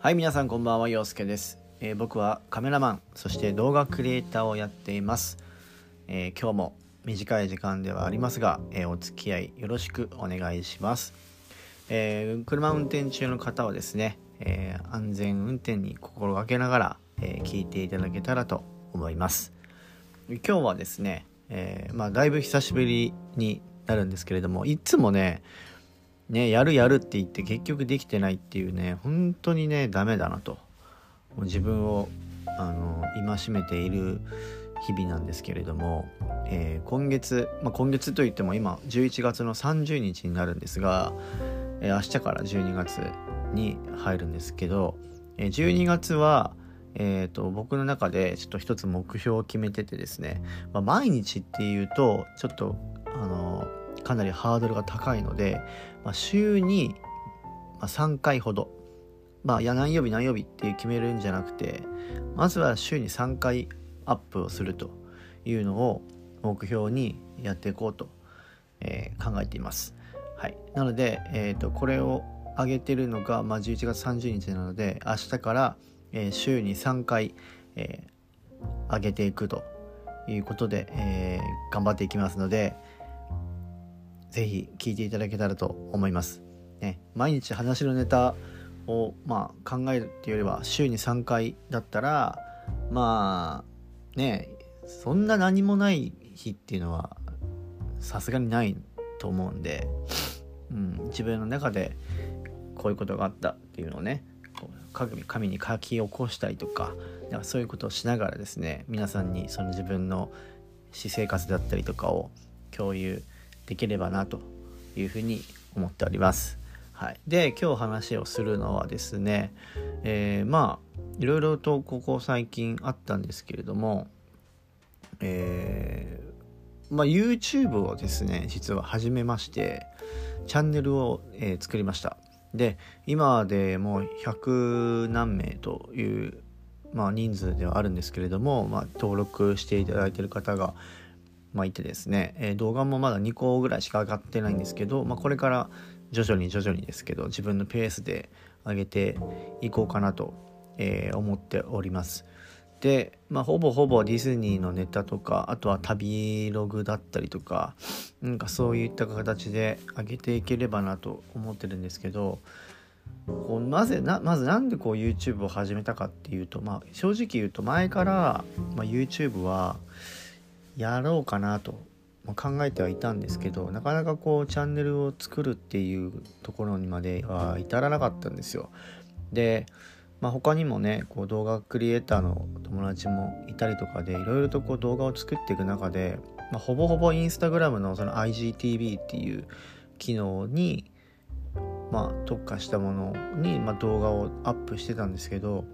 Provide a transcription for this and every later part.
はい皆さんこんばんは陽介です、えー僕はカメラマンそして動画クリエイターをやっています、えー今日も短い時間ではありますが、えーお付き合いよろしくお願いします、えー車運転中の方はですね、えー安全運転に心がけながら、えー聞いていただけたらと思います。今日はですね、えーまあだいぶ久しぶりになるんですけれどもいつもねねやるやるって言って結局できてないっていうね本当にねダメだなと。自分をあの戒めている日々なんですけれども、えー今月、まあ、今月といっても今11月の30日になるんですが、えー明日から12月に入るんですけど、えー12月はえー、と僕の中でちょっと一つ目標を決めててですね、まあ、毎日っていうとちょっとあのかなりハードルが高いので、まあ、週に3回ほどまあいや何曜日何曜日って決めるんじゃなくてまずは週に3回アップをするというのを目標にやっていこうと、えー考えています。はい、なので、えー、とこれを上げてるのが、まあ、11月30日なので明日から、えー週に3回、えー上げていくということで、えー頑張っていきますのでぜひ聞いていただけたらと思います。ね、毎日話のネタを、まあ、考えるっていうよりは週に3回だったらまあねそんな何もない日っていうのはさすがにないと思うんで、うん、自分の中でこういうことがあったっていうのをねこう紙に書き起こしたりとかかそういうことをしながらですね皆さんにその自分の私生活だったりとかを共有してできればなというふうに思っております。はい、で今日話をするのはですね、えーまあいろいろとここ最近あったんですけれども、えーまあ、YouTube をですね実は始めましてチャンネルを、えー作りましたで今でもう100何名という、まあ、人数ではあるんですけれども、まあ、登録していただいている方が、まあ、いてですね、えー動画もまだ2個ぐらいしか上がってないんですけど、まあ、これから徐々に徐々にですけど自分のペースで上げていこうかなと、えー思っております。で、まあ、ほぼほぼディズニーのネタとかあとは旅ログだったりとかなんかそういった形で上げていければなと思ってるんですけどこうなぜなまずなんでこう YouTube を始めたかっていうと、まあ、正直言うと前から、まあ、YouTube はやろうかなとま考えてはいたんですけどなかなかこうチャンネルを作るっていうところにまでは至らなかったんですよ。で、まあ、他にもねこう動画クリエイターの友達もいたりとかでいろいろとこう動画を作っていく中で、まあ、ほぼほぼインスタグラムのその IGTV っていう機能に、まあ、特化したものに、ま、動画をアップしてたんですけど、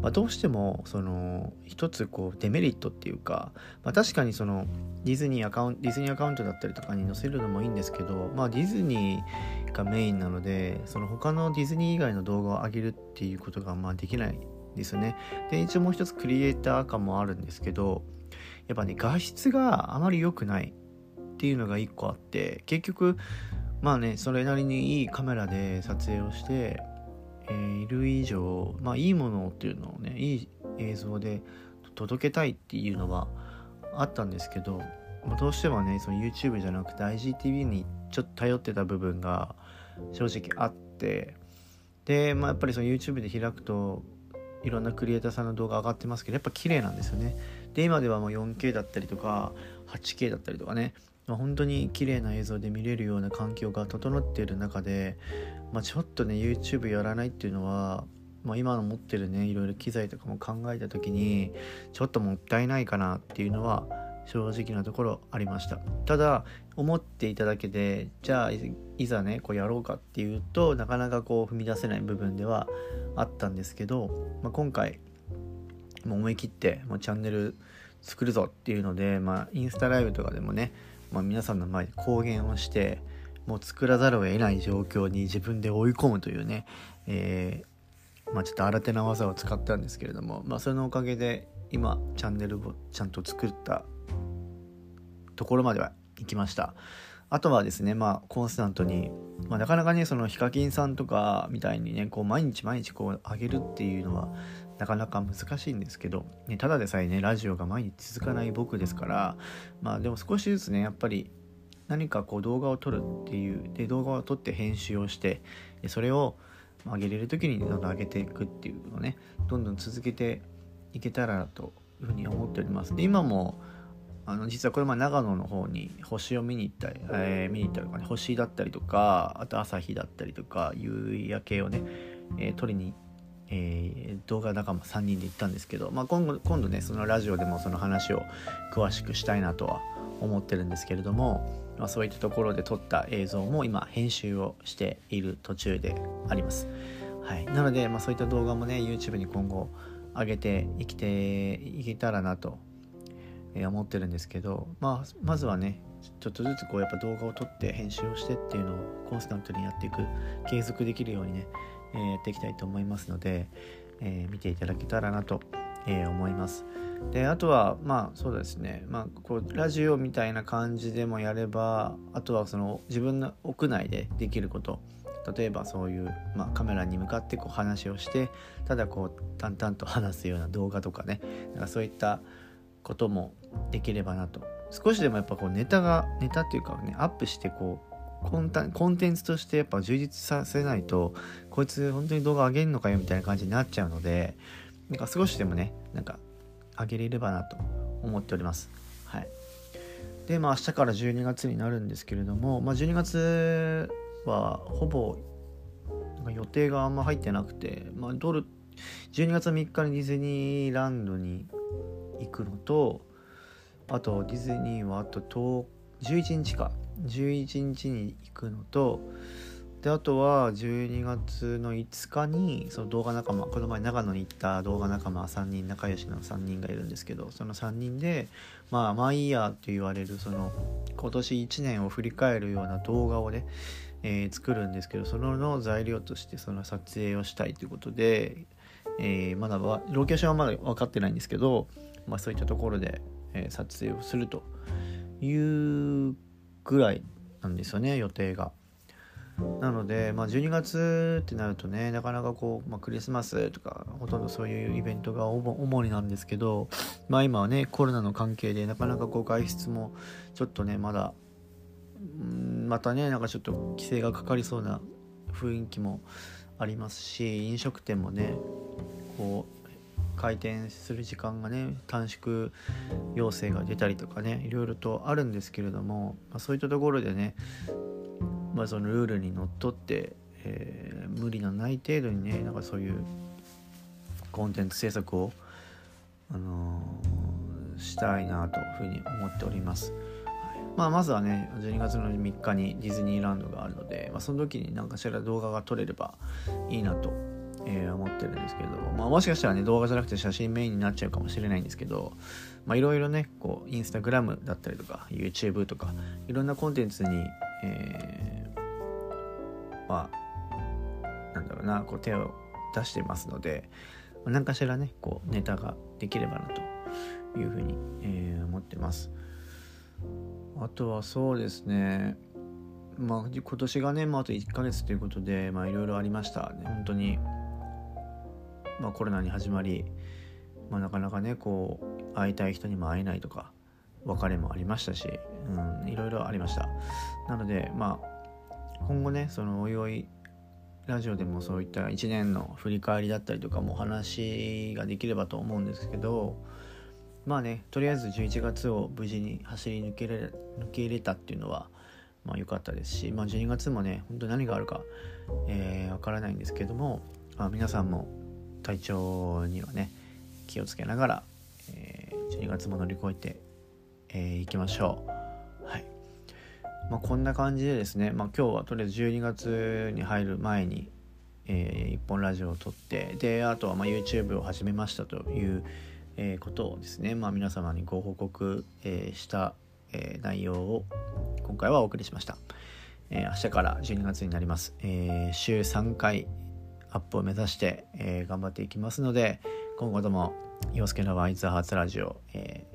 まあ、どうしてもその一つこうデメリットっていうか、まあ、確かにそのディズニーアカウントディズニーアカウントだったりとかに載せるのもいいんですけど、まあ、ディズニーがメインなのでその他のディズニー以外の動画を上げるっていうことがまあできないですよね。で一応もう一つクリエイター感もあるんですけどやっぱね画質があまり良くないっていうのが一個あって結局まあねそれなりにいいカメラで撮影をして、えーいる以上まあいいものっていうのをねいい映像で届けたいっていうのはあったんですけど、まあどうしてもねその YouTube じゃなくて IGTV にちょっと頼ってた部分が正直あってで、まあ、やっぱりその YouTube で開くといろんなクリエイターさんの動画上がってますけどやっぱ綺麗なんですよね。で今ではもう 4K だったりとか 8K だったりとかね、まあ、本当に綺麗な映像で見れるような環境が整っている中で、まあ、ちょっとね YouTube やらないっていうのは、まあ、今の持ってるねいろいろ機材とかも考えた時にちょっともったいないかなっていうのは正直なところありました。ただ思っていただけでじゃあいざねこうやろうかっていうとなかなかこう踏み出せない部分ではあったんですけど、まあ、今回もう思い切ってもうチャンネル作るぞっていうので、まあ、インスタライブとかでもね、まあ、皆さんの前で公言をしてもう作らざるを得ない状況に自分で追い込むというね、えーまあ、ちょっと新手な技を使ったんですけれども、まあ、それのおかげで今チャンネルをちゃんと作ったところまでは行きました。あとはですねまあコンスタントに、まあ、なかなかねそのヒカキンさんとかみたいにねこう毎日毎日こう上げるっていうのはなかなか難しいんですけど、ね、ただでさえねラジオが毎日続かない僕ですからまあでも少しずつねやっぱり何かこう動画を撮るっていうで動画を撮って編集をしてでそれを上げれる時にどんどん上げていくっていうのをねどんどん続けていけたらというふうに思っております。で今もあの実はこれま長野の方に星を見に行ったり、えー、見に行ったりとかね星だったりとかあと朝日だったりとか夕焼けをね、えー、撮りにえー、動画仲間3人で行ったんですけど、まあ、今後今度ねそのラジオでもその話を詳しくしたいなとは思ってるんですけれども、まあ、そういったところで撮った映像も今編集をしている途中であります。はい、なので、まあ、そういった動画もね YouTube に今後上げていきていけたらなと思ってるんですけど、まあ、まずはねちょっとずつこうやっぱ動画を撮って編集をしてっていうのをコンスタントにやっていく継続できるようにねえー、やっていきたいと思いますので、えー、見ていただけたらなと、えー、思います。であとはまあそうですね、まあ、こうラジオみたいな感じでもやればあとはその自分の屋内でできること。例えばそういう、まあ、カメラに向かってこう話をしてただこう淡々と話すような動画とかね。なんかそういったこともできればなと。少しでもやっぱこうネタがネタっていうかねアップしてこうコンタコンテンツとしてやっぱ充実させないとこいつ本当に動画上げんのかよみたいな感じになっちゃうのでなんか少しでもねなんか上げれればなと思っております。はい。でまあ明日から12月になるんですけれども、まあ、12月はほぼ予定があんま入ってなくて、まあ、ドル12月3日にディズニーランドに行くのとあとディズニーはあと11日か。11日に行くのとであとは12月の5日にその動画仲間この前長野に行った動画仲間3人仲良しの3人がいるんですけどその3人でまあマイヤーって言われるその今年1年を振り返るような動画をね、えー、作るんですけどそのの材料としてその撮影をしたいということで、えー、まだはロケーションはまだ分かってないんですけど、まあ、そういったところで、えー、撮影をするというぐらいなんですよね予定が。なので、まあ、12月ってなるとねなかなかこう、まあ、クリスマスとかほとんどそういうイベントが主になんですけど、まあ、今はねコロナの関係でなかなかこう外出もちょっとねまだまたねなんかちょっと規制がかかりそうな雰囲気もありますし飲食店もねこう回転する時間がね短縮要請が出たりとかねいろいろとあるんですけれども、まあ、そういったところでね、まあ、そのルールにのっとって、えー、無理のない程度にねなんかそういうコンテンツ制作を、あのー、したいなというふうに思っております。まあ、まずはね12月の3日にディズニーランドがあるので、まあ、その時に何かしら動画が撮れればいいなとえー、思ってるんですけど、まあ、もしかしたらね動画じゃなくて写真メインになっちゃうかもしれないんですけどいろいろねこうインスタグラムだったりとか YouTube とかいろんなコンテンツに、えー、まあなんだろうなこう手を出してますので何かしらねこうネタができればなというふうに、えー、思ってますあとはそうですねまあ、今年がね、まあ、あと1ヶ月ということで、ま、いろいろありましたね。本当に、まあ、コロナに始まり、まあ、なかなかね、こう、会いたい人にも会えないとか、別れもありましたし、うん、いろいろありました。なので、まあ、今後ね、その、おいおい、ラジオでもそういった1年の振り返りだったりとかも話ができればと思うんですけど、まあね、とりあえず11月を無事に走り抜けれ抜け入れたっていうのは、まあ良かったですし、まあ、12月もね本当に何があるかわ、えー、からないんですけども、あ、皆さんも体調にはね気をつけながら、えー、12月も乗り越えてい、えー、きましょう。はいまあ、こんな感じでですね、まあ、今日はとりあえず12月に入る前に、えー、1本ラジオを撮ってであとはま YouTube を始めましたという、えー、ことをですね、まあ、皆様にご報告、えー、した、え、内容を今回はお送りしました。え、明日から12月になります。え、週3回アップを目指して、えー、頑張っていきますので、今後とも、洋介のワイズハーツラジオ、え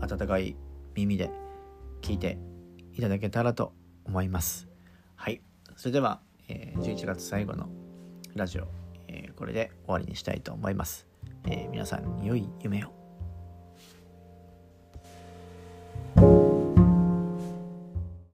ー、温かい耳で聞いていただけたらと思います。はい。それでは、えー、11月最後のラジオ、えー、これで終わりにしたいと思います、えー、皆さん良い夢を。